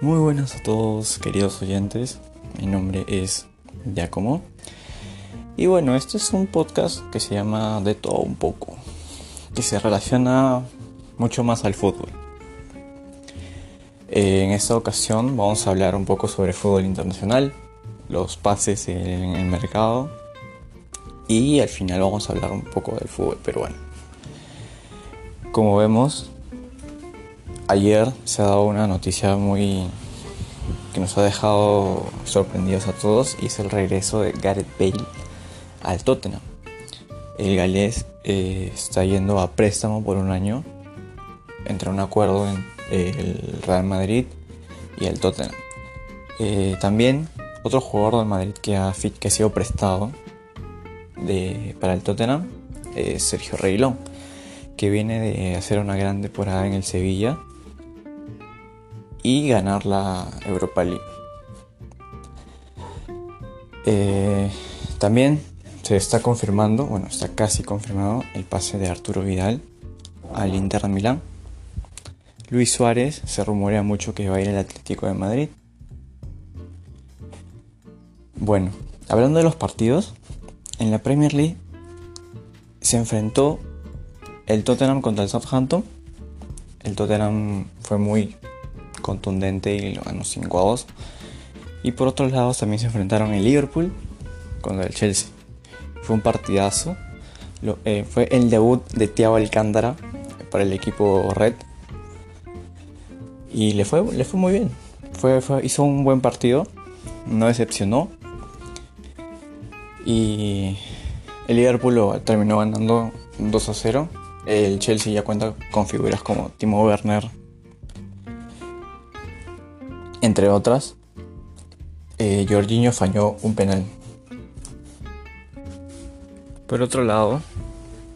Muy buenas a todos, queridos oyentes. Mi nombre es Giacomo. Y bueno, este es un podcast que se llama De todo un poco, que se relaciona mucho más al fútbol. En esta ocasión vamos a hablar un poco sobre fútbol internacional, los pases en el mercado y al final vamos a hablar un poco del fútbol peruano. Como vemos, ayer se ha dado una noticia muy que nos ha dejado sorprendidos a todos y es el regreso de Gareth Bale al Tottenham. El galés eh, está yendo a préstamo por un año entre un acuerdo en el Real Madrid y el Tottenham. Eh, también otro jugador del Madrid que ha, que ha sido prestado para el Tottenham es Sergio Reguilón, que viene de hacer una gran temporada en el Sevilla y ganar la Europa League. Eh, también se está confirmando, bueno, está casi confirmado el pase de Arturo Vidal al Inter de Milán. Luis Suárez se rumorea mucho que va a ir al Atlético de Madrid. Bueno, hablando de los partidos, en la Premier League se enfrentó el Tottenham contra el Southampton. El Tottenham fue muy contundente y lo ganó 5 a 2. Y por otro lado también se enfrentaron el Liverpool contra el Chelsea. Fue un partidazo. Eh, fue el debut de Thiago Alcántara para el equipo Red. Y le fue, le fue muy bien. Fue, hizo un buen partido. No decepcionó. Y el Liverpool terminó ganando 2 a 0. El Chelsea ya cuenta con figuras como Timo Werner, entre otras, eh, Jorginho falló un penal. Por otro lado,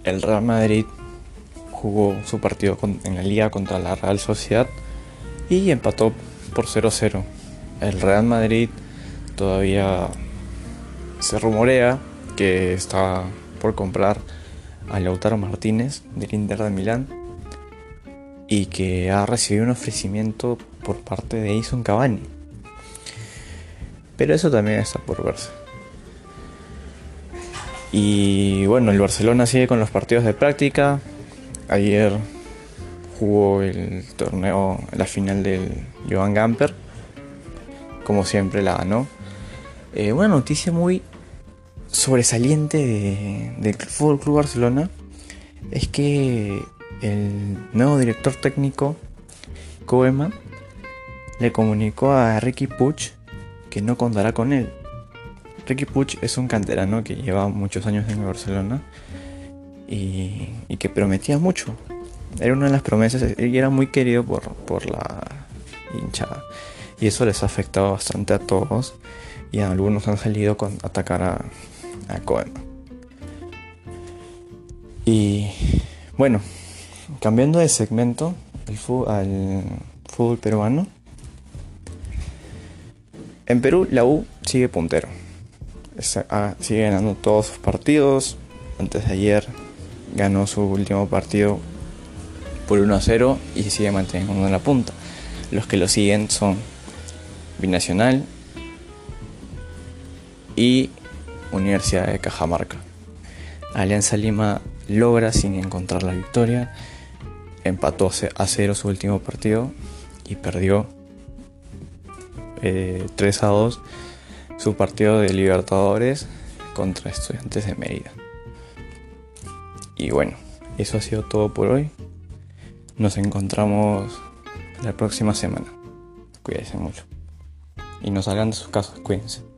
el Real Madrid jugó su partido en la liga contra la Real Sociedad y empató por 0-0. El Real Madrid todavía se rumorea que está por comprar a Lautaro Martínez del Inter de Milán y que ha recibido un ofrecimiento por parte de Ison Cavani. Pero eso también está por verse. Y bueno, el Barcelona sigue con los partidos de práctica. Ayer jugó el torneo, la final del Joan Gamper. Como siempre la ganó. Eh, una noticia muy sobresaliente del Fútbol Club Barcelona es que el nuevo director técnico, Koeman, le comunicó a Ricky Puch que no contará con él. Ricky Puch es un canterano que lleva muchos años en Barcelona y, que prometía mucho. Era una de las promesas y era muy querido por, la hinchada. Y eso les ha afectado bastante a todos y algunos han salido con atacar a, a Koeman. Y bueno, Cambiando de segmento al fútbol peruano. En Perú la U sigue puntero. Ah, sigue ganando todos sus partidos. Antes de ayer ganó su último partido por 1 a 0 y sigue manteniendo en la punta. Los que lo siguen son Binacional y Universidad de Cajamarca. Alianza Lima logra sin encontrar la victoria empató a cero su último partido y perdió 3 eh, a 2 su partido de Libertadores contra Estudiantes de Mérida. Y bueno, eso ha sido todo por hoy. Nos encontramos la próxima semana. Cuídense mucho. Y no salgan de sus casas, cuídense.